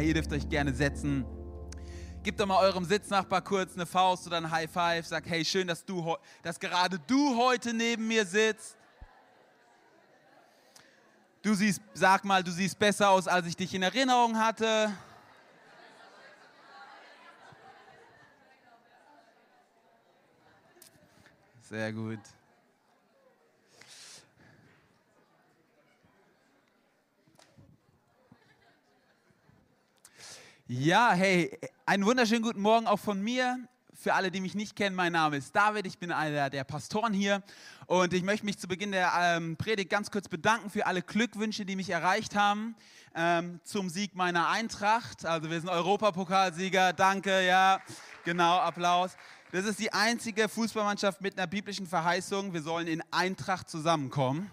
Hey, ihr dürft euch gerne setzen. Gebt doch mal eurem Sitznachbar kurz eine Faust oder ein High Five. Sag, hey, schön, dass, du, dass gerade du heute neben mir sitzt. Du siehst, sag mal, du siehst besser aus, als ich dich in Erinnerung hatte. Sehr gut. Ja, hey, einen wunderschönen guten Morgen auch von mir. Für alle, die mich nicht kennen, mein Name ist David, ich bin einer der Pastoren hier und ich möchte mich zu Beginn der ähm, Predigt ganz kurz bedanken für alle Glückwünsche, die mich erreicht haben ähm, zum Sieg meiner Eintracht. Also wir sind Europapokalsieger, danke, ja, genau, Applaus. Das ist die einzige Fußballmannschaft mit einer biblischen Verheißung, wir sollen in Eintracht zusammenkommen.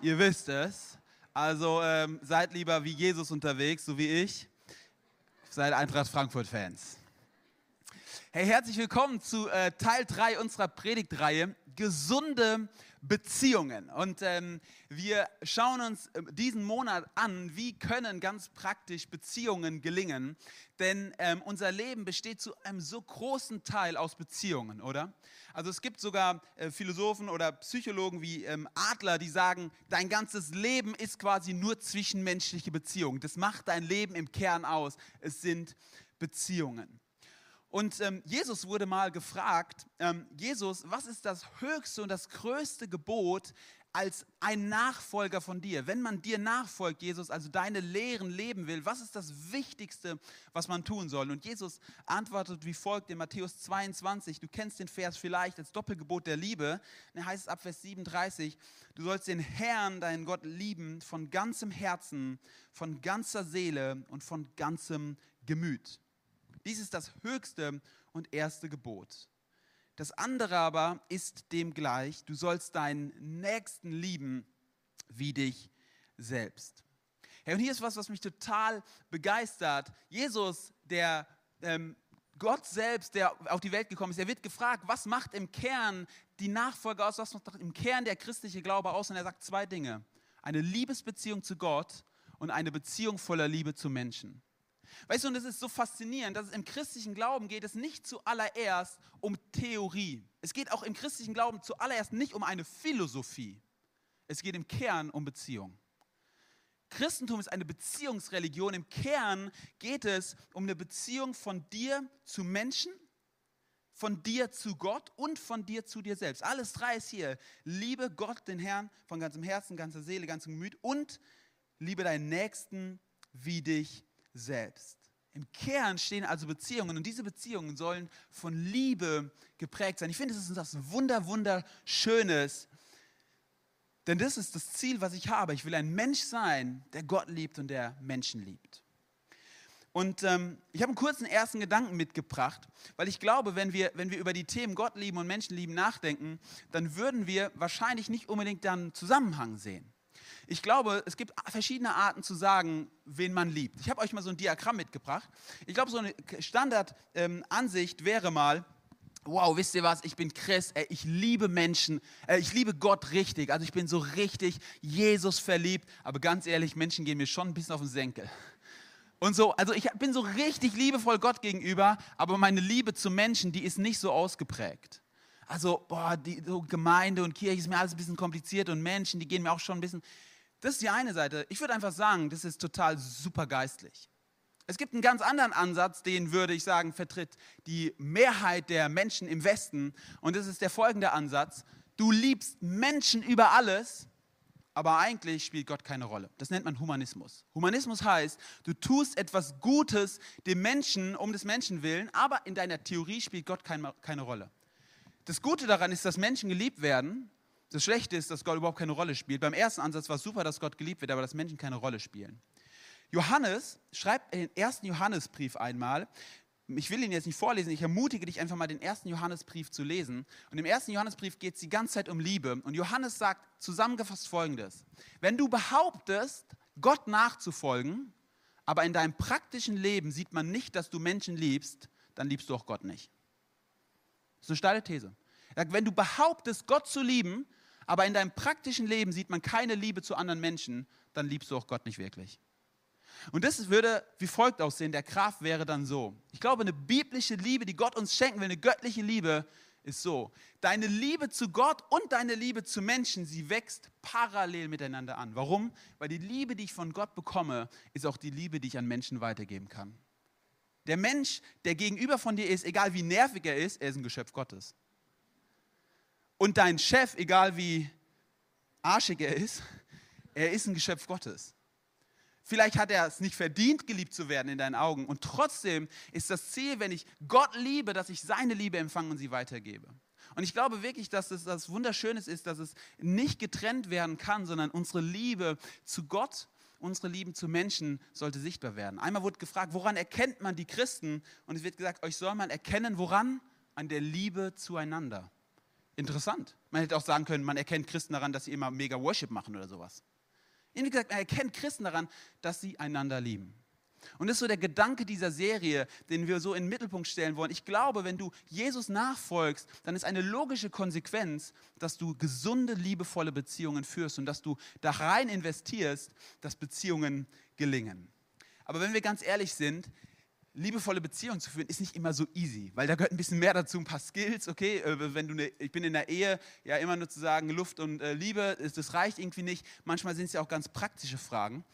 Ihr wisst es. Also ähm, seid lieber wie Jesus unterwegs, so wie ich seid Eintracht Frankfurt-Fans. Hey, herzlich willkommen zu äh, Teil 3 unserer Predigtreihe Gesunde Beziehungen. Und ähm, wir schauen uns äh, diesen Monat an, wie können ganz praktisch Beziehungen gelingen. Denn ähm, unser Leben besteht zu einem so großen Teil aus Beziehungen, oder? Also es gibt sogar äh, Philosophen oder Psychologen wie ähm, Adler, die sagen, dein ganzes Leben ist quasi nur zwischenmenschliche Beziehungen. Das macht dein Leben im Kern aus. Es sind Beziehungen. Und ähm, Jesus wurde mal gefragt, ähm, Jesus, was ist das höchste und das größte Gebot als ein Nachfolger von dir? Wenn man dir nachfolgt, Jesus, also deine Lehren leben will, was ist das Wichtigste, was man tun soll? Und Jesus antwortet wie folgt in Matthäus 22, du kennst den Vers vielleicht als Doppelgebot der Liebe, da heißt es ab Vers 37, du sollst den Herrn, deinen Gott, lieben von ganzem Herzen, von ganzer Seele und von ganzem Gemüt. Dies ist das höchste und erste Gebot. Das andere aber ist dem gleich, du sollst deinen Nächsten lieben wie dich selbst. Hey, und hier ist was, was mich total begeistert. Jesus, der ähm, Gott selbst, der auf die Welt gekommen ist, er wird gefragt, was macht im Kern die Nachfolge aus, was macht im Kern der christliche Glaube aus? Und er sagt zwei Dinge. Eine Liebesbeziehung zu Gott und eine Beziehung voller Liebe zu Menschen. Weißt du, und es ist so faszinierend, dass es im christlichen Glauben geht es nicht zuallererst um Theorie. Es geht auch im christlichen Glauben zuallererst nicht um eine Philosophie. Es geht im Kern um Beziehung. Christentum ist eine Beziehungsreligion. Im Kern geht es um eine Beziehung von dir zu Menschen, von dir zu Gott und von dir zu dir selbst. Alles drei ist hier. Liebe Gott, den Herrn, von ganzem Herzen, ganzer Seele, ganzem Gemüt und liebe deinen Nächsten wie dich selbst. Im Kern stehen also Beziehungen und diese Beziehungen sollen von Liebe geprägt sein. Ich finde, es ist etwas Wunder, Wunderschönes, denn das ist das Ziel, was ich habe. Ich will ein Mensch sein, der Gott liebt und der Menschen liebt. Und ähm, ich habe einen kurzen ersten Gedanken mitgebracht, weil ich glaube, wenn wir, wenn wir über die Themen Gott lieben und Menschen lieben nachdenken, dann würden wir wahrscheinlich nicht unbedingt dann Zusammenhang sehen. Ich glaube, es gibt verschiedene Arten zu sagen, wen man liebt. Ich habe euch mal so ein Diagramm mitgebracht. Ich glaube, so eine Standardansicht ähm, wäre mal, wow, wisst ihr was, ich bin Christ, ey, ich liebe Menschen, äh, ich liebe Gott richtig, also ich bin so richtig Jesus verliebt, aber ganz ehrlich, Menschen gehen mir schon ein bisschen auf den Senkel. Und so, also ich bin so richtig liebevoll Gott gegenüber, aber meine Liebe zu Menschen, die ist nicht so ausgeprägt. Also, boah, die so Gemeinde und Kirche ist mir alles ein bisschen kompliziert und Menschen, die gehen mir auch schon ein bisschen. Das ist die eine Seite. Ich würde einfach sagen, das ist total super geistlich. Es gibt einen ganz anderen Ansatz, den würde ich sagen, vertritt die Mehrheit der Menschen im Westen. Und das ist der folgende Ansatz. Du liebst Menschen über alles, aber eigentlich spielt Gott keine Rolle. Das nennt man Humanismus. Humanismus heißt, du tust etwas Gutes dem Menschen um des Menschen willen, aber in deiner Theorie spielt Gott keine, Rolle. Das Gute daran ist, dass Menschen geliebt werden das Schlechte ist, dass Gott überhaupt keine Rolle spielt. Beim ersten Ansatz war es super, dass Gott geliebt wird, aber dass Menschen keine Rolle spielen. Johannes schreibt den ersten Johannesbrief einmal, ich will ihn jetzt nicht vorlesen, ich ermutige dich einfach mal, den ersten Johannesbrief zu lesen. Und im ersten Johannesbrief geht es die ganze Zeit um Liebe. Und Johannes sagt zusammengefasst folgendes: Wenn du behauptest, Gott nachzufolgen, aber in deinem praktischen Leben sieht man nicht, dass du Menschen liebst, dann liebst du auch Gott nicht. Das ist eine steile These. Wenn du behauptest, Gott zu lieben, aber in deinem praktischen Leben sieht man keine Liebe zu anderen Menschen, dann liebst du auch Gott nicht wirklich. Und das würde wie folgt aussehen. Der Kraft wäre dann so. Ich glaube, eine biblische Liebe, die Gott uns schenken will, eine göttliche Liebe, ist so. Deine Liebe zu Gott und deine Liebe zu Menschen, sie wächst parallel miteinander an. Warum? Weil die Liebe, die ich von Gott bekomme, ist auch die Liebe, die ich an Menschen weitergeben kann. Der Mensch, der gegenüber von dir ist, egal wie nervig er ist, er ist ein Geschöpf Gottes. Und dein Chef, egal wie arschig er ist, er ist ein Geschöpf Gottes. Vielleicht hat er es nicht verdient, geliebt zu werden in deinen Augen. Und trotzdem ist das Ziel, wenn ich Gott liebe, dass ich seine Liebe empfange und sie weitergebe. Und ich glaube wirklich, dass es das Wunderschönes ist, dass es nicht getrennt werden kann, sondern unsere Liebe zu Gott, unsere Liebe zu Menschen sollte sichtbar werden. Einmal wurde gefragt, woran erkennt man die Christen? Und es wird gesagt, euch soll man erkennen, woran? An der Liebe zueinander. Interessant. Man hätte auch sagen können, man erkennt Christen daran, dass sie immer mega Worship machen oder sowas. Wie gesagt, er erkennt Christen daran, dass sie einander lieben. Und das ist so der Gedanke dieser Serie, den wir so in den Mittelpunkt stellen wollen. Ich glaube, wenn du Jesus nachfolgst, dann ist eine logische Konsequenz, dass du gesunde, liebevolle Beziehungen führst und dass du da rein investierst, dass Beziehungen gelingen. Aber wenn wir ganz ehrlich sind, liebevolle Beziehungen zu führen, ist nicht immer so easy, weil da gehört ein bisschen mehr dazu, ein paar Skills, okay, äh, wenn du eine, ich bin in der Ehe, ja immer nur zu sagen Luft und äh, Liebe, das reicht irgendwie nicht, manchmal sind es ja auch ganz praktische Fragen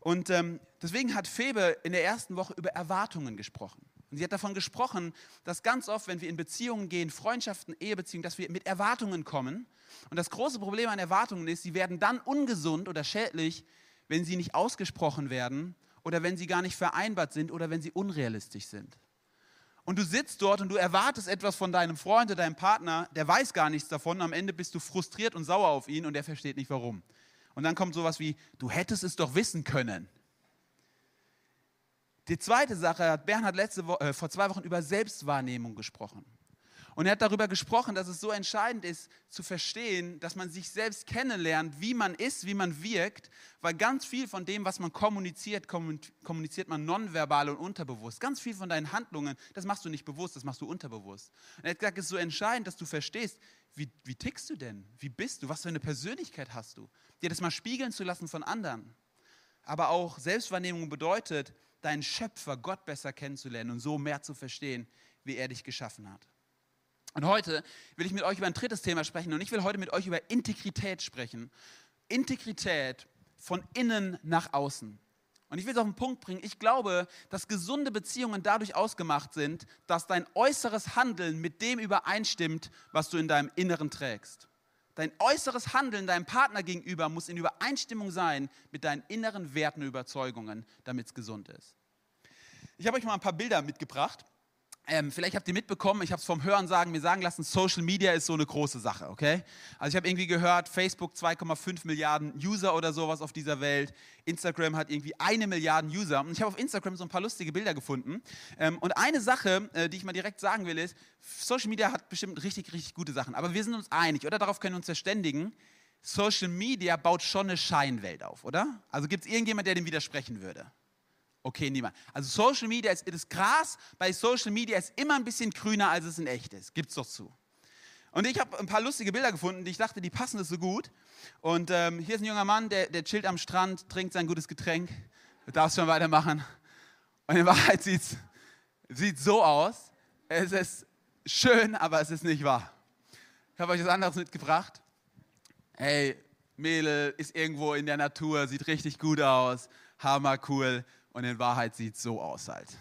und ähm, deswegen hat Febe in der ersten Woche über Erwartungen gesprochen. Und sie hat davon gesprochen, dass ganz oft, wenn wir in Beziehungen gehen, Freundschaften, Ehebeziehungen, dass wir mit Erwartungen kommen. Und das große Problem an Erwartungen ist, sie werden dann ungesund oder schädlich, wenn sie nicht ausgesprochen werden oder wenn sie gar nicht vereinbart sind oder wenn sie unrealistisch sind. Und du sitzt dort und du erwartest etwas von deinem Freund oder deinem Partner, der weiß gar nichts davon. Am Ende bist du frustriert und sauer auf ihn und er versteht nicht warum. Und dann kommt sowas wie, du hättest es doch wissen können. Die zweite Sache hat Bernhard letzte Woche, äh, vor zwei Wochen über Selbstwahrnehmung gesprochen. Und er hat darüber gesprochen, dass es so entscheidend ist zu verstehen, dass man sich selbst kennenlernt, wie man ist, wie man wirkt, weil ganz viel von dem, was man kommuniziert, kommuniziert man nonverbal und unterbewusst. Ganz viel von deinen Handlungen, das machst du nicht bewusst, das machst du unterbewusst. Und er hat gesagt, es ist so entscheidend, dass du verstehst, wie, wie tickst du denn? Wie bist du? Was für eine Persönlichkeit hast du? Dir das mal spiegeln zu lassen von anderen. Aber auch Selbstwahrnehmung bedeutet, deinen Schöpfer, Gott besser kennenzulernen und so mehr zu verstehen, wie er dich geschaffen hat. Und heute will ich mit euch über ein drittes Thema sprechen und ich will heute mit euch über Integrität sprechen. Integrität von innen nach außen. Und ich will es auf den Punkt bringen, ich glaube, dass gesunde Beziehungen dadurch ausgemacht sind, dass dein äußeres Handeln mit dem übereinstimmt, was du in deinem Inneren trägst. Dein äußeres Handeln deinem Partner gegenüber muss in Übereinstimmung sein mit deinen inneren Werten und Überzeugungen, damit es gesund ist. Ich habe euch mal ein paar Bilder mitgebracht. Ähm, vielleicht habt ihr mitbekommen, ich habe es vom Hören sagen, mir sagen lassen, Social Media ist so eine große Sache, okay? Also ich habe irgendwie gehört, Facebook 2,5 Milliarden User oder sowas auf dieser Welt, Instagram hat irgendwie eine Milliarde User und ich habe auf Instagram so ein paar lustige Bilder gefunden ähm, und eine Sache, äh, die ich mal direkt sagen will, ist, Social Media hat bestimmt richtig, richtig gute Sachen, aber wir sind uns einig oder darauf können wir uns verständigen, Social Media baut schon eine Scheinwelt auf, oder? Also gibt es irgendjemand, der dem widersprechen würde? Okay, niemand. Also Social Media ist das Gras bei Social Media ist immer ein bisschen grüner, als es in echt ist. Gibt's doch zu. Und ich habe ein paar lustige Bilder gefunden, die ich dachte, die passen das so gut. Und ähm, hier ist ein junger Mann, der, der chillt am Strand, trinkt sein gutes Getränk. Du darfst schon weitermachen. Und in Wahrheit sieht es so aus. Es ist schön, aber es ist nicht wahr. Ich habe euch was anderes mitgebracht. Hey, Mädel ist irgendwo in der Natur, sieht richtig gut aus, hammer cool und in Wahrheit sieht es so aus halt.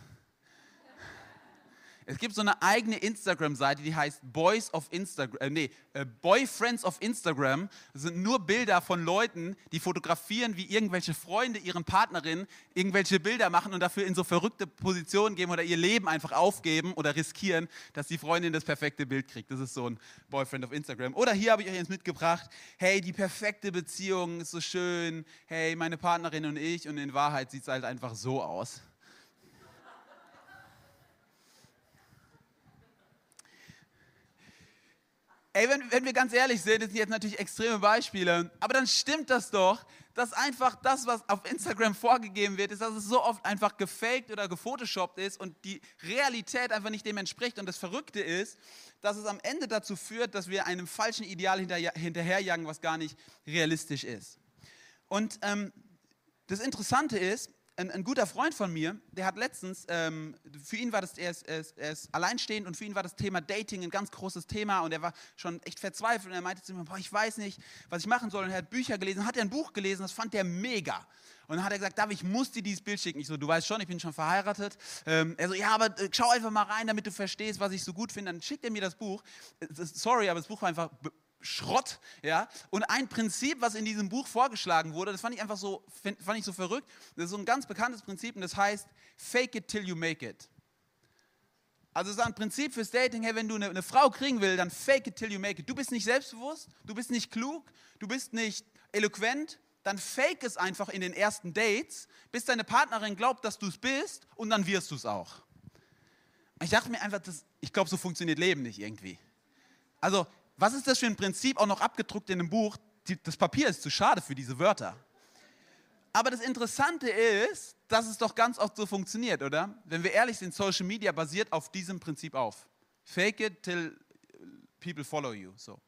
Es gibt so eine eigene Instagram-Seite, die heißt Boys of Instagram, äh, nee, äh, Boyfriends of Instagram. Das sind nur Bilder von Leuten, die fotografieren, wie irgendwelche Freunde ihren Partnerinnen irgendwelche Bilder machen und dafür in so verrückte Positionen geben oder ihr Leben einfach aufgeben oder riskieren, dass die Freundin das perfekte Bild kriegt. Das ist so ein Boyfriend of Instagram. Oder hier habe ich euch jetzt mitgebracht, hey, die perfekte Beziehung ist so schön, hey, meine Partnerin und ich und in Wahrheit sieht es halt einfach so aus. Ey, wenn, wenn wir ganz ehrlich sind, das sind jetzt natürlich extreme Beispiele, aber dann stimmt das doch, dass einfach das, was auf Instagram vorgegeben wird, ist, dass es so oft einfach gefaked oder gefotoshoppt ist und die Realität einfach nicht dem entspricht. Und das Verrückte ist, dass es am Ende dazu führt, dass wir einem falschen Ideal hinterher, hinterherjagen, was gar nicht realistisch ist. Und ähm, das Interessante ist, ein, ein, guter Freund von mir, der hat letztens, ähm, für ihn war das, er ist, er, ist, er ist, alleinstehend und für ihn war das Thema Dating ein ganz großes Thema und er war schon echt verzweifelt und er meinte zu mir, boah, ich weiß nicht, was ich machen soll und er hat Bücher gelesen, hat er ein Buch gelesen, das fand er mega. Und dann hat er gesagt, David, ich muss dir dieses Bild schicken. Ich so, du weißt schon, ich bin schon verheiratet. Ähm, er so, ja, aber äh, schau einfach mal rein, damit du verstehst, was ich so gut finde. Dann schickt er mir das Buch. Äh, sorry, aber das Buch war einfach Schrott, ja. Und ein Prinzip, was in diesem Buch vorgeschlagen wurde, das fand ich einfach so, fand ich so verrückt. Das ist so ein ganz bekanntes Prinzip und das heißt, fake it till you make it. Also es ist ein Prinzip fürs Dating, hey, wenn du eine, eine Frau kriegen willst, dann fake it till you make it. Du bist nicht selbstbewusst, du bist nicht klug, du bist nicht eloquent, dann fake es einfach in den ersten Dates, bis deine Partnerin glaubt, dass du es bist und dann wirst du es auch. Ich dachte mir einfach, das, ich glaube, so funktioniert Leben nicht irgendwie. Also was ist das für ein Prinzip, auch noch abgedruckt in einem Buch? Das Papier ist zu schade für diese Wörter. Aber das Interessante ist, dass es doch ganz oft so funktioniert, oder? Wenn wir ehrlich sind, Social Media basiert auf diesem Prinzip auf. Fake it till people follow you. So.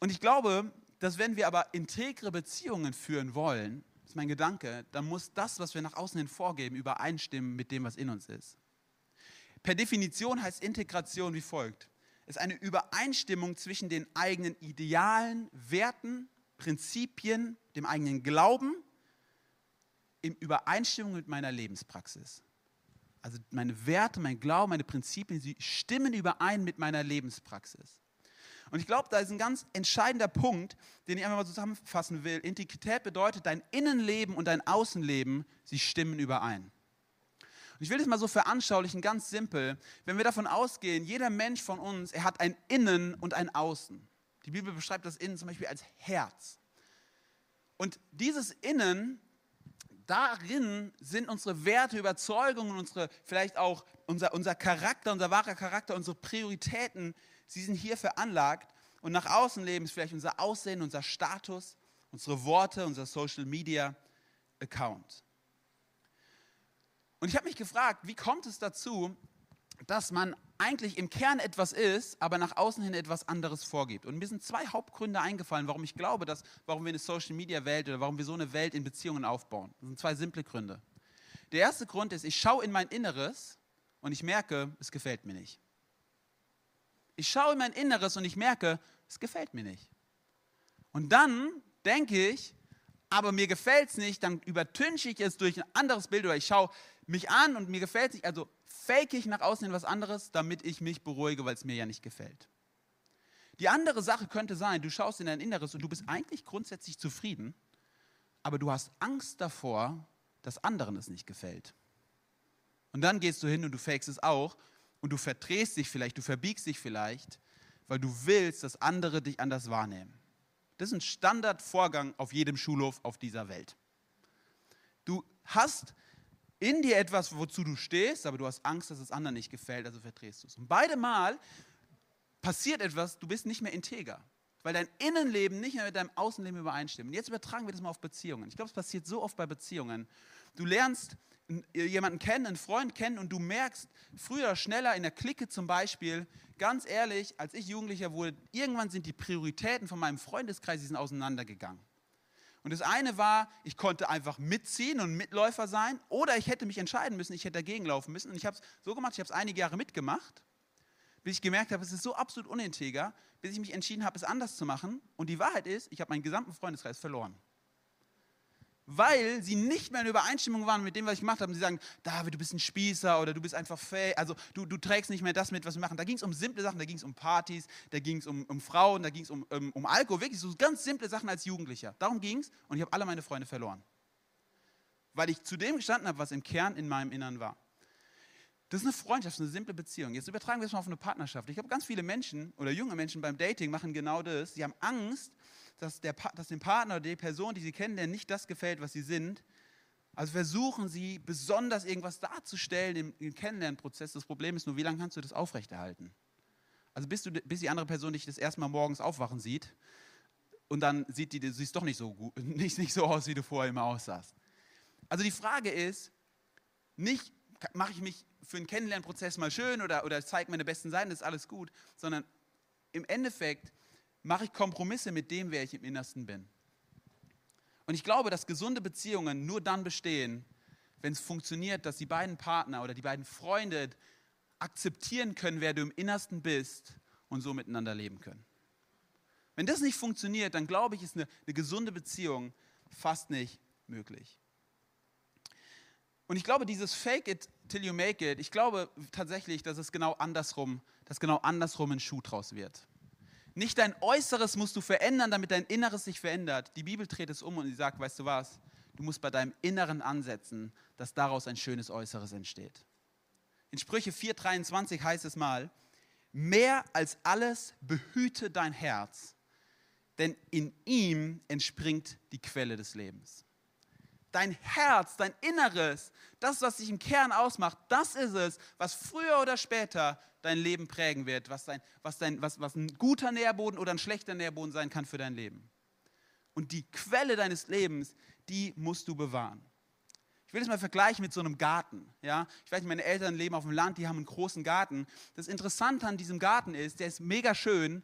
Und ich glaube, dass wenn wir aber integre Beziehungen führen wollen, das ist mein Gedanke, dann muss das, was wir nach außen hin vorgeben, übereinstimmen mit dem, was in uns ist. Per Definition heißt Integration wie folgt ist eine Übereinstimmung zwischen den eigenen Idealen, Werten, Prinzipien, dem eigenen Glauben in Übereinstimmung mit meiner Lebenspraxis. Also meine Werte, mein Glauben, meine Prinzipien, sie stimmen überein mit meiner Lebenspraxis. Und ich glaube, da ist ein ganz entscheidender Punkt, den ich einfach mal zusammenfassen will. Integrität bedeutet, dein Innenleben und dein Außenleben, sie stimmen überein. Und ich will das mal so veranschaulichen, ganz simpel. Wenn wir davon ausgehen, jeder Mensch von uns, er hat ein Innen und ein Außen. Die Bibel beschreibt das Innen zum Beispiel als Herz. Und dieses Innen, darin sind unsere Werte, Überzeugungen, unsere, vielleicht auch unser, unser Charakter, unser wahrer Charakter, unsere Prioritäten, sie sind hier veranlagt. Und nach außen leben ist vielleicht unser Aussehen, unser Status, unsere Worte, unser Social Media Account. Und ich habe mich gefragt, wie kommt es dazu, dass man eigentlich im Kern etwas ist, aber nach außen hin etwas anderes vorgibt. Und mir sind zwei Hauptgründe eingefallen, warum ich glaube, dass, warum wir eine Social Media Welt oder warum wir so eine Welt in Beziehungen aufbauen. Das sind zwei simple Gründe. Der erste Grund ist, ich schaue in mein Inneres und ich merke, es gefällt mir nicht. Ich schaue in mein Inneres und ich merke, es gefällt mir nicht. Und dann denke ich, aber mir gefällt es nicht, dann übertünche ich es durch ein anderes Bild oder ich schaue mich an und mir gefällt es nicht, also fake ich nach außen hin was anderes, damit ich mich beruhige, weil es mir ja nicht gefällt. Die andere Sache könnte sein, du schaust in dein Inneres und du bist eigentlich grundsätzlich zufrieden, aber du hast Angst davor, dass anderen es nicht gefällt. Und dann gehst du hin und du fakest es auch und du verdrehst dich vielleicht, du verbiegst dich vielleicht, weil du willst, dass andere dich anders wahrnehmen. Das ist ein Standardvorgang auf jedem Schulhof auf dieser Welt. Du hast in dir etwas, wozu du stehst, aber du hast Angst, dass es anderen nicht gefällt, also verdrehst du es. Und beide Mal passiert etwas, du bist nicht mehr integer, weil dein Innenleben nicht mehr mit deinem Außenleben übereinstimmt. Und jetzt übertragen wir das mal auf Beziehungen. Ich glaube, es passiert so oft bei Beziehungen. Du lernst jemanden kennen, einen Freund kennen und du merkst früher oder schneller in der Clique zum Beispiel, ganz ehrlich, als ich Jugendlicher wurde, irgendwann sind die Prioritäten von meinem Freundeskreis die sind auseinandergegangen. Und das eine war, ich konnte einfach mitziehen und Mitläufer sein oder ich hätte mich entscheiden müssen, ich hätte dagegen laufen müssen. Und ich habe es so gemacht, ich habe es einige Jahre mitgemacht, bis ich gemerkt habe, es ist so absolut uninteger, bis ich mich entschieden habe, es anders zu machen. Und die Wahrheit ist, ich habe meinen gesamten Freundeskreis verloren weil sie nicht mehr in Übereinstimmung waren mit dem, was ich gemacht habe. Und sie sagen, David, du bist ein Spießer oder du bist einfach fähig, also du, du trägst nicht mehr das mit, was wir machen. Da ging es um simple Sachen, da ging es um Partys, da ging es um, um Frauen, da ging es um, um, um Alkohol, wirklich so ganz simple Sachen als Jugendlicher. Darum ging es und ich habe alle meine Freunde verloren. Weil ich zu dem gestanden habe, was im Kern in meinem Innern war. Das ist eine Freundschaft, eine simple Beziehung. Jetzt übertragen wir es mal auf eine Partnerschaft. Ich glaube, ganz viele Menschen oder junge Menschen beim Dating machen genau das. Sie haben Angst, dass, der, dass dem Partner oder der Person, die sie kennenlernen, nicht das gefällt, was sie sind. Also versuchen sie besonders irgendwas darzustellen im, im Kennenlernprozess. Das Problem ist nur, wie lange kannst du das aufrechterhalten? Also bis, du, bis die andere Person dich das erste Mal morgens aufwachen sieht und dann sieht die, du siehst doch nicht so, gut, nicht, nicht so aus, wie du vorher immer aussahst. Also die Frage ist, nicht mache ich mich für einen Kennenlernprozess mal schön oder, oder zeige meine besten Seiten, das ist alles gut, sondern im Endeffekt mache ich Kompromisse mit dem, wer ich im Innersten bin. Und ich glaube, dass gesunde Beziehungen nur dann bestehen, wenn es funktioniert, dass die beiden Partner oder die beiden Freunde akzeptieren können, wer du im Innersten bist und so miteinander leben können. Wenn das nicht funktioniert, dann glaube ich, ist eine, eine gesunde Beziehung fast nicht möglich. Und ich glaube, dieses Fake it till you make it, ich glaube tatsächlich, dass es genau andersrum, dass genau andersrum ein Schuh draus wird. Nicht dein Äußeres musst du verändern, damit dein Inneres sich verändert. Die Bibel dreht es um und sie sagt, weißt du was, du musst bei deinem Inneren ansetzen, dass daraus ein schönes Äußeres entsteht. In Sprüche 4,23 heißt es mal, mehr als alles behüte dein Herz, denn in ihm entspringt die Quelle des Lebens. Dein Herz, dein Inneres, das, was dich im Kern ausmacht, das ist es, was früher oder später dein Leben prägen wird, was, dein, was, dein, was, was ein guter Nährboden oder ein schlechter Nährboden sein kann für dein Leben. Und die Quelle deines Lebens, die musst du bewahren. Ich will das mal vergleichen mit so einem Garten. Ja? Ich weiß nicht, meine Eltern leben auf dem Land, die haben einen großen Garten. Das Interessante an diesem Garten ist, der ist mega schön,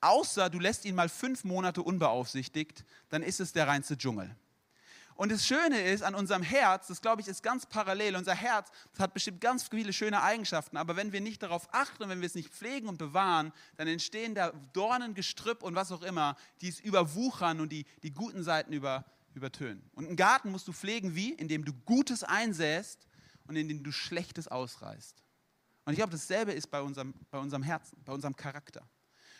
außer du lässt ihn mal fünf Monate unbeaufsichtigt, dann ist es der reinste Dschungel. Und das Schöne ist an unserem Herz, das glaube ich ist ganz parallel, unser Herz hat bestimmt ganz viele schöne Eigenschaften, aber wenn wir nicht darauf achten und wenn wir es nicht pflegen und bewahren, dann entstehen da Dornen, Gestrüpp und was auch immer, die es überwuchern und die, die guten Seiten über, übertönen. Und einen Garten musst du pflegen wie? Indem du Gutes einsäst und indem du Schlechtes ausreißt. Und ich glaube, dasselbe ist bei unserem, bei unserem Herzen, bei unserem Charakter.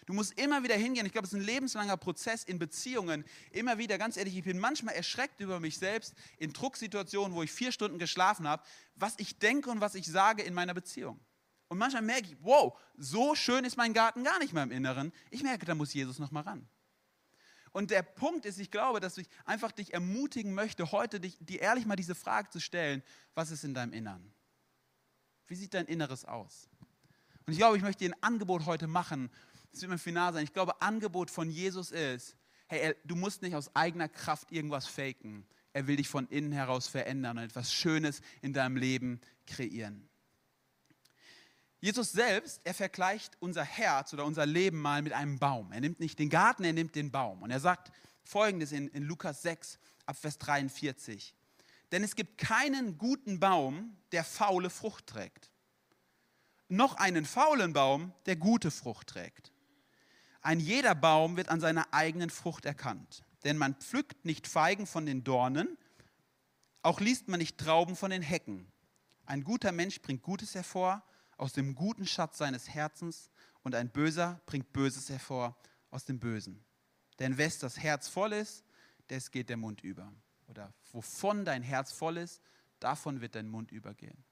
Du musst immer wieder hingehen. Ich glaube, es ist ein lebenslanger Prozess in Beziehungen. Immer wieder, ganz ehrlich, ich bin manchmal erschreckt über mich selbst in Drucksituationen, wo ich vier Stunden geschlafen habe, was ich denke und was ich sage in meiner Beziehung. Und manchmal merke ich, wow, so schön ist mein Garten gar nicht mehr im Inneren. Ich merke, da muss Jesus noch mal ran. Und der Punkt ist, ich glaube, dass ich einfach dich ermutigen möchte, heute dich, dir ehrlich mal diese Frage zu stellen, was ist in deinem Innern? Wie sieht dein Inneres aus? Und ich glaube, ich möchte dir ein Angebot heute machen, das wird mein Final sein. Ich glaube, Angebot von Jesus ist, hey, du musst nicht aus eigener Kraft irgendwas faken. Er will dich von innen heraus verändern und etwas Schönes in deinem Leben kreieren. Jesus selbst, er vergleicht unser Herz oder unser Leben mal mit einem Baum. Er nimmt nicht den Garten, er nimmt den Baum. Und er sagt folgendes in, in Lukas 6, ab Vers 43. Denn es gibt keinen guten Baum, der faule Frucht trägt. Noch einen faulen Baum, der gute Frucht trägt. Ein jeder Baum wird an seiner eigenen Frucht erkannt. Denn man pflückt nicht Feigen von den Dornen, auch liest man nicht Trauben von den Hecken. Ein guter Mensch bringt Gutes hervor aus dem guten Schatz seines Herzens und ein Böser bringt Böses hervor aus dem Bösen. Denn wes das Herz voll ist, des geht der Mund über. Oder wovon dein Herz voll ist, davon wird dein Mund übergehen.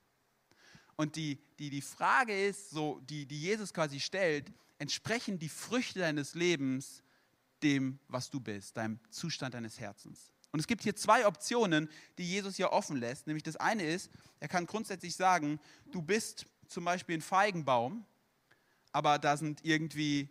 Und die, die, die Frage ist, so, die, die Jesus quasi stellt, entsprechen die Früchte deines Lebens dem, was du bist, deinem Zustand deines Herzens. Und es gibt hier zwei Optionen, die Jesus hier offen lässt. Nämlich das eine ist, er kann grundsätzlich sagen, du bist zum Beispiel ein Feigenbaum, aber da sind irgendwie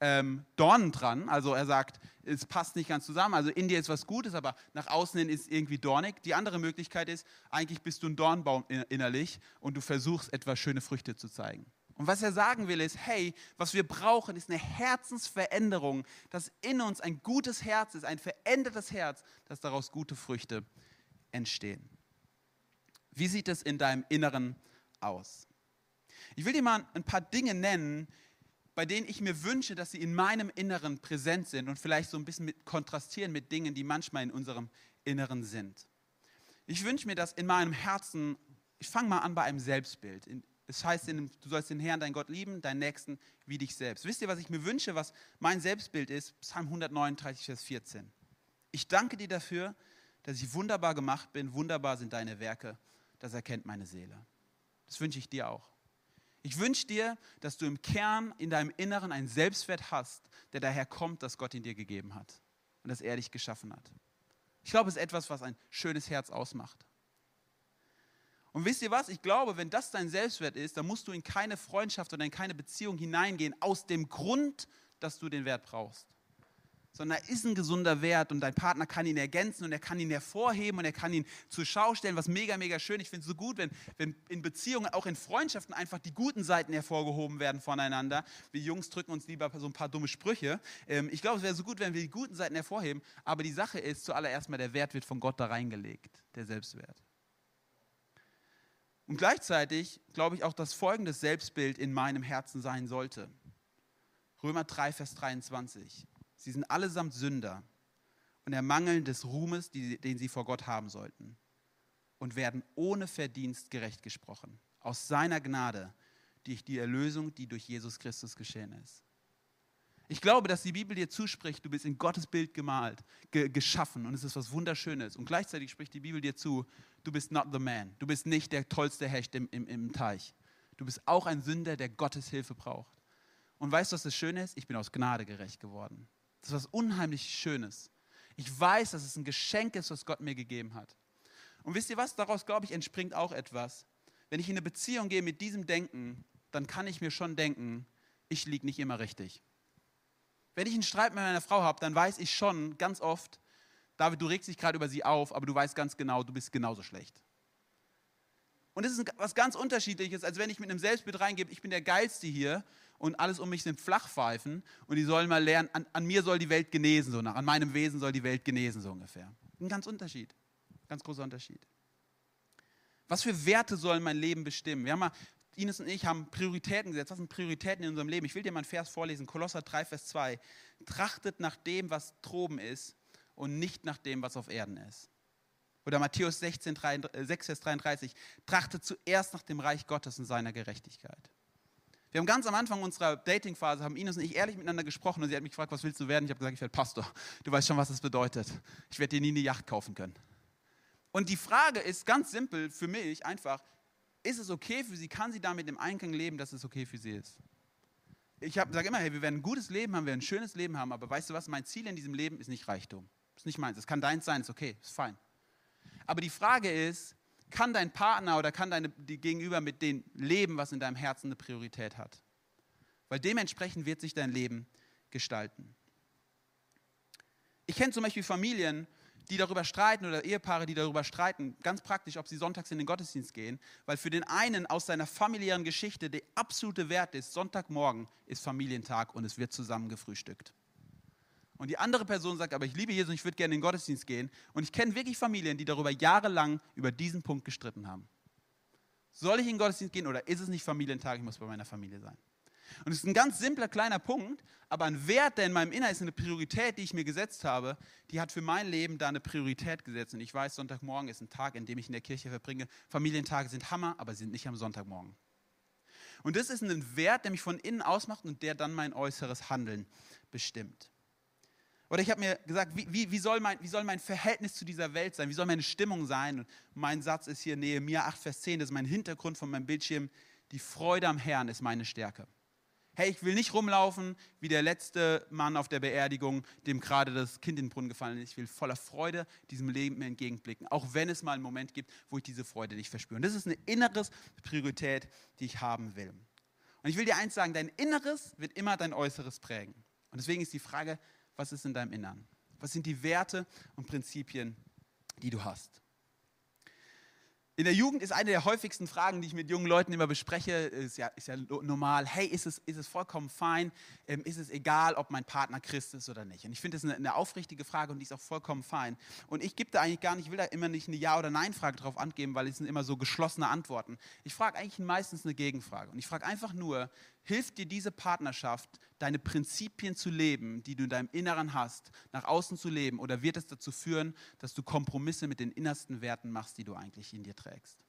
ähm, Dornen dran. Also er sagt, es passt nicht ganz zusammen. Also in dir ist was Gutes, aber nach außen hin ist irgendwie dornig. Die andere Möglichkeit ist, eigentlich bist du ein Dornbaum innerlich und du versuchst etwas schöne Früchte zu zeigen. Und was er sagen will ist, hey, was wir brauchen, ist eine Herzensveränderung, dass in uns ein gutes Herz ist, ein verändertes Herz, dass daraus gute Früchte entstehen. Wie sieht es in deinem Inneren aus? Ich will dir mal ein paar Dinge nennen, bei denen ich mir wünsche, dass sie in meinem Inneren präsent sind und vielleicht so ein bisschen mit kontrastieren mit Dingen, die manchmal in unserem Inneren sind. Ich wünsche mir, dass in meinem Herzen, ich fange mal an bei einem Selbstbild. Es heißt, du sollst den Herrn, dein Gott lieben, deinen Nächsten wie dich selbst. Wisst ihr, was ich mir wünsche, was mein Selbstbild ist? Psalm 139, Vers 14. Ich danke dir dafür, dass ich wunderbar gemacht bin. Wunderbar sind deine Werke. Das erkennt meine Seele. Das wünsche ich dir auch. Ich wünsche dir, dass du im Kern, in deinem Inneren einen Selbstwert hast, der daher kommt, dass Gott ihn dir gegeben hat und dass er dich geschaffen hat. Ich glaube, es ist etwas, was ein schönes Herz ausmacht. Und wisst ihr was? Ich glaube, wenn das dein Selbstwert ist, dann musst du in keine Freundschaft oder in keine Beziehung hineingehen, aus dem Grund, dass du den Wert brauchst. Sondern er ist ein gesunder Wert und dein Partner kann ihn ergänzen und er kann ihn hervorheben und er kann ihn zur Schau stellen, was mega, mega schön. Ich finde es so gut, wenn, wenn in Beziehungen, auch in Freundschaften einfach die guten Seiten hervorgehoben werden voneinander. Wir Jungs drücken uns lieber so ein paar dumme Sprüche. Ähm, ich glaube, es wäre so gut, wenn wir die guten Seiten hervorheben, aber die Sache ist zuallererst mal, der Wert wird von Gott da reingelegt, der Selbstwert. Und gleichzeitig glaube ich auch, dass folgendes Selbstbild in meinem Herzen sein sollte. Römer 3, Vers 23. Sie sind allesamt Sünder und ermangeln des Ruhmes, den sie vor Gott haben sollten, und werden ohne Verdienst gerecht gesprochen, aus seiner Gnade, durch die Erlösung, die durch Jesus Christus geschehen ist. Ich glaube, dass die Bibel dir zuspricht, du bist in Gottes Bild gemalt, ge geschaffen und es ist was Wunderschönes. Und gleichzeitig spricht die Bibel dir zu, du bist not the man, du bist nicht der tollste Hecht im, im, im Teich. Du bist auch ein Sünder, der Gottes Hilfe braucht. Und weißt du, was das Schöne ist? Ich bin aus Gnade gerecht geworden. Das ist was unheimlich Schönes. Ich weiß, dass es ein Geschenk ist, was Gott mir gegeben hat. Und wisst ihr was? Daraus, glaube ich, entspringt auch etwas. Wenn ich in eine Beziehung gehe mit diesem Denken, dann kann ich mir schon denken, ich liege nicht immer richtig. Wenn ich einen Streit mit meiner Frau habe, dann weiß ich schon ganz oft, David, du regst dich gerade über sie auf, aber du weißt ganz genau, du bist genauso schlecht. Und das ist was ganz Unterschiedliches, als wenn ich mit einem Selbstbild reingebe, ich bin der Geilste hier und alles um mich sind Flachpfeifen und die sollen mal lernen, an, an, mir soll die Welt genesen, so nach, an meinem Wesen soll die Welt genesen, so ungefähr. Ein ganz Unterschied, ganz großer Unterschied. Was für Werte sollen mein Leben bestimmen? Wir haben mal Ines und ich haben Prioritäten gesetzt. Was sind Prioritäten in unserem Leben? Ich will dir mal einen Vers vorlesen, Kolosser 3, Vers 2. Trachtet nach dem, was droben ist und nicht nach dem, was auf Erden ist. Oder Matthäus 16, 3, 6, Vers 33. Trachtet zuerst nach dem Reich Gottes und seiner Gerechtigkeit. Wir haben ganz am Anfang unserer Datingphase, haben Ines und ich ehrlich miteinander gesprochen und sie hat mich gefragt, was willst du werden? Ich habe gesagt, ich werde Pastor. Du weißt schon, was das bedeutet. Ich werde dir nie eine Yacht kaufen können. Und die Frage ist ganz simpel für mich einfach, ist es okay für sie? Kann sie damit im Einklang leben, dass es okay für sie ist? Ich sage immer, hey, wir werden ein gutes Leben haben, wir werden ein schönes Leben haben, aber weißt du was? Mein Ziel in diesem Leben ist nicht Reichtum. Ist nicht meins. Es kann deins sein, ist okay, ist fein. Aber die Frage ist, kann dein Partner oder kann deine die Gegenüber mit dem leben, was in deinem Herzen eine Priorität hat? Weil dementsprechend wird sich dein Leben gestalten. Ich kenne zum Beispiel Familien, die darüber streiten oder Ehepaare, die darüber streiten, ganz praktisch, ob sie sonntags in den Gottesdienst gehen, weil für den einen aus seiner familiären Geschichte der absolute Wert ist, Sonntagmorgen ist Familientag und es wird zusammen gefrühstückt. Und die andere Person sagt, aber ich liebe Jesus und ich würde gerne in den Gottesdienst gehen. Und ich kenne wirklich Familien, die darüber jahrelang über diesen Punkt gestritten haben. Soll ich in den Gottesdienst gehen oder ist es nicht Familientag, ich muss bei meiner Familie sein? Und es ist ein ganz simpler kleiner Punkt, aber ein Wert, der in meinem Inneren ist, eine Priorität, die ich mir gesetzt habe, die hat für mein Leben da eine Priorität gesetzt. Und ich weiß, Sonntagmorgen ist ein Tag, in dem ich in der Kirche verbringe. Familientage sind Hammer, aber sie sind nicht am Sonntagmorgen. Und das ist ein Wert, der mich von innen ausmacht und der dann mein äußeres Handeln bestimmt. Oder ich habe mir gesagt, wie, wie, wie, soll mein, wie soll mein Verhältnis zu dieser Welt sein? Wie soll meine Stimmung sein? Und mein Satz ist hier Nehemiah 8, Vers 10, das ist mein Hintergrund von meinem Bildschirm. Die Freude am Herrn ist meine Stärke hey, ich will nicht rumlaufen wie der letzte Mann auf der Beerdigung, dem gerade das Kind in den Brunnen gefallen ist. Ich will voller Freude diesem Leben entgegenblicken, auch wenn es mal einen Moment gibt, wo ich diese Freude nicht verspüre. Und das ist eine innere Priorität, die ich haben will. Und ich will dir eins sagen, dein Inneres wird immer dein Äußeres prägen. Und deswegen ist die Frage, was ist in deinem Innern? Was sind die Werte und Prinzipien, die du hast? In der Jugend ist eine der häufigsten Fragen, die ich mit jungen Leuten immer bespreche, ist ja, ist ja normal, hey, ist es, ist es vollkommen fein, ähm, ist es egal, ob mein Partner Christ ist oder nicht? Und ich finde das eine, eine, aufrichtige Frage und die ist auch vollkommen fein. Und ich gebe da eigentlich gar nicht, ich will da immer nicht eine Ja- oder Nein-Frage drauf angeben, weil es sind immer so geschlossene Antworten. Ich frage eigentlich meistens eine Gegenfrage. Und ich frage einfach nur, hilft dir diese Partnerschaft, deine Prinzipien zu leben, die du in deinem Inneren hast, nach außen zu leben? Oder wird es dazu führen, dass du Kompromisse mit den innersten Werten machst, die du eigentlich in dir trägst?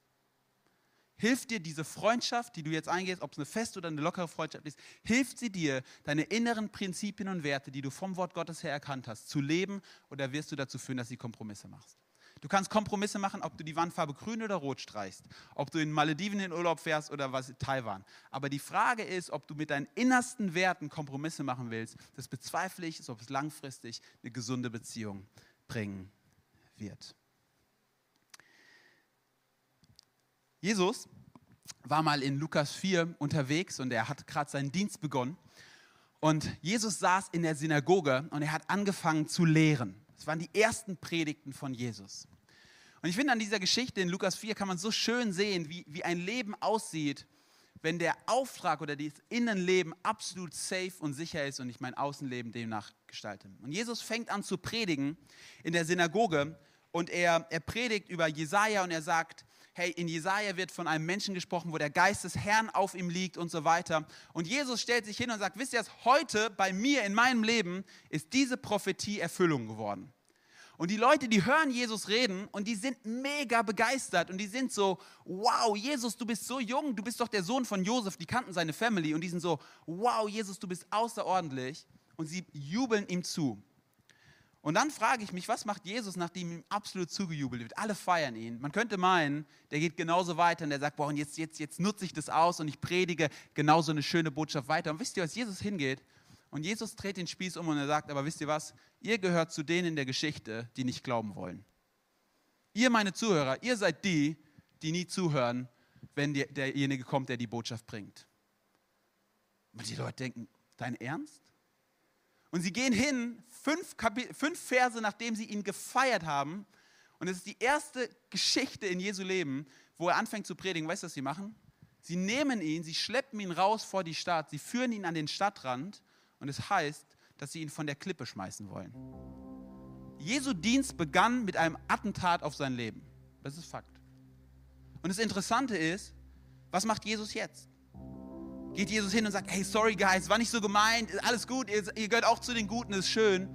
Hilft dir diese Freundschaft, die du jetzt eingehst, ob es eine feste oder eine lockere Freundschaft ist, hilft sie dir, deine inneren Prinzipien und Werte, die du vom Wort Gottes her erkannt hast, zu leben? Oder wirst du dazu führen, dass du Kompromisse machst? Du kannst Kompromisse machen, ob du die Wandfarbe grün oder rot streichst, ob du in Malediven in Urlaub fährst oder was Taiwan. Aber die Frage ist, ob du mit deinen innersten Werten Kompromisse machen willst. Das bezweifle ich, ob es langfristig eine gesunde Beziehung bringen wird. Jesus war mal in Lukas 4 unterwegs und er hat gerade seinen Dienst begonnen. Und Jesus saß in der Synagoge und er hat angefangen zu lehren. Das waren die ersten Predigten von Jesus. Und ich finde an dieser Geschichte in Lukas 4 kann man so schön sehen, wie, wie ein Leben aussieht, wenn der Auftrag oder das Innenleben absolut safe und sicher ist und ich mein Außenleben demnach gestalte. Und Jesus fängt an zu predigen in der Synagoge und er, er predigt über Jesaja und er sagt, hey, in Jesaja wird von einem Menschen gesprochen, wo der Geist des Herrn auf ihm liegt und so weiter. Und Jesus stellt sich hin und sagt, wisst ihr heute bei mir in meinem Leben ist diese Prophetie Erfüllung geworden. Und die Leute, die hören Jesus reden und die sind mega begeistert und die sind so, wow, Jesus, du bist so jung, du bist doch der Sohn von Josef, die kannten seine Family und die sind so, wow, Jesus, du bist außerordentlich und sie jubeln ihm zu. Und dann frage ich mich, was macht Jesus, nachdem ihm absolut zugejubelt wird? Alle feiern ihn. Man könnte meinen, der geht genauso weiter und der sagt, boah, und jetzt, jetzt, jetzt nutze ich das aus und ich predige genauso eine schöne Botschaft weiter. Und wisst ihr, was Jesus hingeht? Und Jesus dreht den Spieß um und er sagt, aber wisst ihr was? Ihr gehört zu denen in der Geschichte, die nicht glauben wollen. Ihr, meine Zuhörer, ihr seid die, die nie zuhören, wenn derjenige kommt, der die Botschaft bringt. Und die Leute denken, dein Ernst? Und sie gehen hin, fünf, fünf Verse, nachdem sie ihn gefeiert haben. Und es ist die erste Geschichte in Jesu Leben, wo er anfängt zu predigen. Weißt du, was sie machen? Sie nehmen ihn, sie schleppen ihn raus vor die Stadt, sie führen ihn an den Stadtrand und es heißt, dass sie ihn von der Klippe schmeißen wollen. Jesu Dienst begann mit einem Attentat auf sein Leben. Das ist Fakt. Und das Interessante ist, was macht Jesus jetzt? Geht Jesus hin und sagt, hey, sorry guys, war nicht so gemeint, alles gut, ihr, ihr gehört auch zu den Guten, ist schön.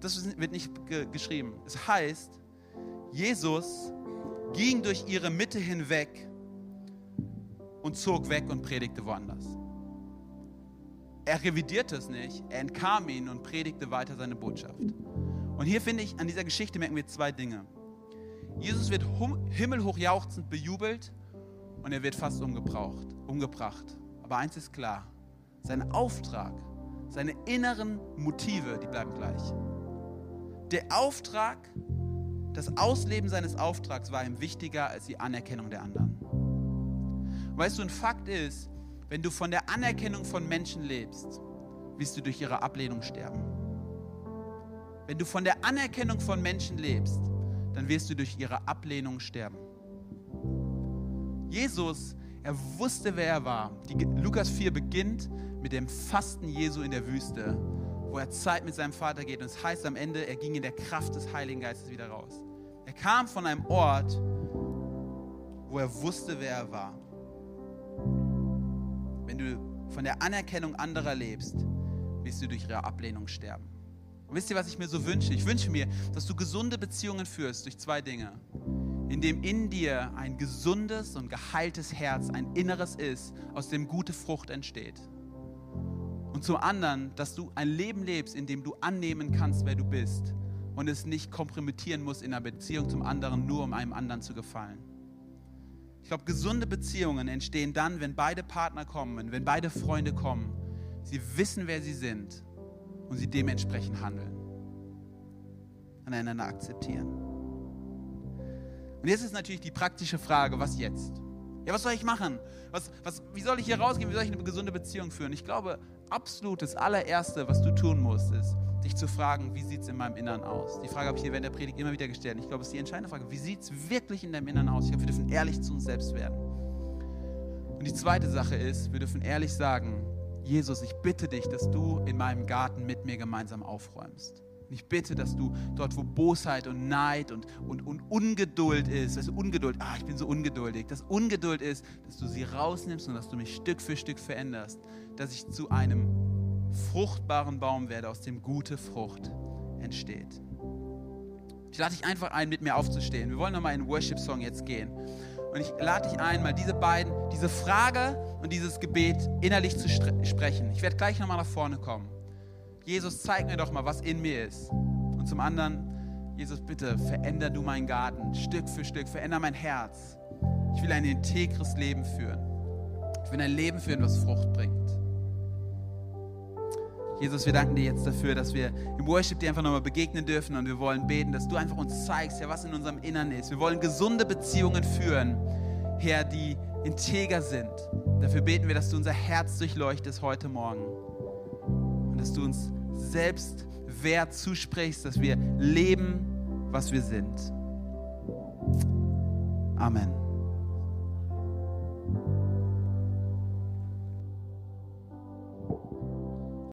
Das wird nicht ge geschrieben. Es heißt, Jesus ging durch ihre Mitte hinweg und zog weg und predigte woanders. Er revidierte es nicht, er entkam ihnen und predigte weiter seine Botschaft. Und hier finde ich, an dieser Geschichte merken wir zwei Dinge. Jesus wird himmelhoch jauchzend bejubelt und er wird fast umgebracht. Aber eins ist klar, sein Auftrag, seine inneren Motive, die bleiben gleich. Der Auftrag, das Ausleben seines Auftrags war ihm wichtiger als die Anerkennung der anderen. Weißt du, ein Fakt ist, wenn du von der Anerkennung von Menschen lebst, wirst du durch ihre Ablehnung sterben. Wenn du von der Anerkennung von Menschen lebst, dann wirst du durch ihre Ablehnung sterben. Jesus er wusste, wer er war. Die, Lukas 4 beginnt mit dem Fasten Jesu in der Wüste, wo er Zeit mit seinem Vater geht. Und es heißt am Ende, er ging in der Kraft des Heiligen Geistes wieder raus. Er kam von einem Ort, wo er wusste, wer er war. Wenn du von der Anerkennung anderer lebst, wirst du durch ihre Ablehnung sterben. Und wisst ihr, was ich mir so wünsche? Ich wünsche mir, dass du gesunde Beziehungen führst durch zwei Dinge in dem in dir ein gesundes und geheiltes Herz, ein inneres ist, aus dem gute Frucht entsteht. Und zum anderen, dass du ein Leben lebst, in dem du annehmen kannst, wer du bist und es nicht kompromittieren musst in einer Beziehung zum anderen, nur um einem anderen zu gefallen. Ich glaube, gesunde Beziehungen entstehen dann, wenn beide Partner kommen, wenn beide Freunde kommen. Sie wissen, wer sie sind und sie dementsprechend handeln. Und einander akzeptieren. Und jetzt ist natürlich die praktische Frage, was jetzt? Ja, was soll ich machen? Was, was, wie soll ich hier rausgehen? Wie soll ich eine gesunde Beziehung führen? Ich glaube, absolut das allererste, was du tun musst, ist, dich zu fragen, wie sieht es in meinem Innern aus? Die Frage habe ich hier während der Predigt immer wieder gestellt. Ich glaube, es ist die entscheidende Frage. Wie sieht es wirklich in deinem Innern aus? Ich glaube, wir dürfen ehrlich zu uns selbst werden. Und die zweite Sache ist, wir dürfen ehrlich sagen, Jesus, ich bitte dich, dass du in meinem Garten mit mir gemeinsam aufräumst. Und ich bitte, dass du dort, wo Bosheit und Neid und, und, und Ungeduld ist, weißt du, Ungeduld, ah, ich bin so ungeduldig, dass Ungeduld ist, dass du sie rausnimmst und dass du mich Stück für Stück veränderst, dass ich zu einem fruchtbaren Baum werde, aus dem gute Frucht entsteht. Ich lade dich einfach ein, mit mir aufzustehen. Wir wollen nochmal in den Worship-Song jetzt gehen. Und ich lade dich ein, mal diese beiden, diese Frage und dieses Gebet innerlich zu sprechen. Ich werde gleich nochmal nach vorne kommen. Jesus, zeig mir doch mal, was in mir ist. Und zum anderen, Jesus, bitte veränder du meinen Garten Stück für Stück, veränder mein Herz. Ich will ein integres Leben führen. Ich will ein Leben führen, was Frucht bringt. Jesus, wir danken dir jetzt dafür, dass wir im Worship dir einfach nochmal begegnen dürfen und wir wollen beten, dass du einfach uns zeigst, ja, was in unserem Innern ist. Wir wollen gesunde Beziehungen führen, Herr, die integer sind. Dafür beten wir, dass du unser Herz durchleuchtest heute Morgen dass du uns selbst Wert zusprichst, dass wir leben, was wir sind. Amen.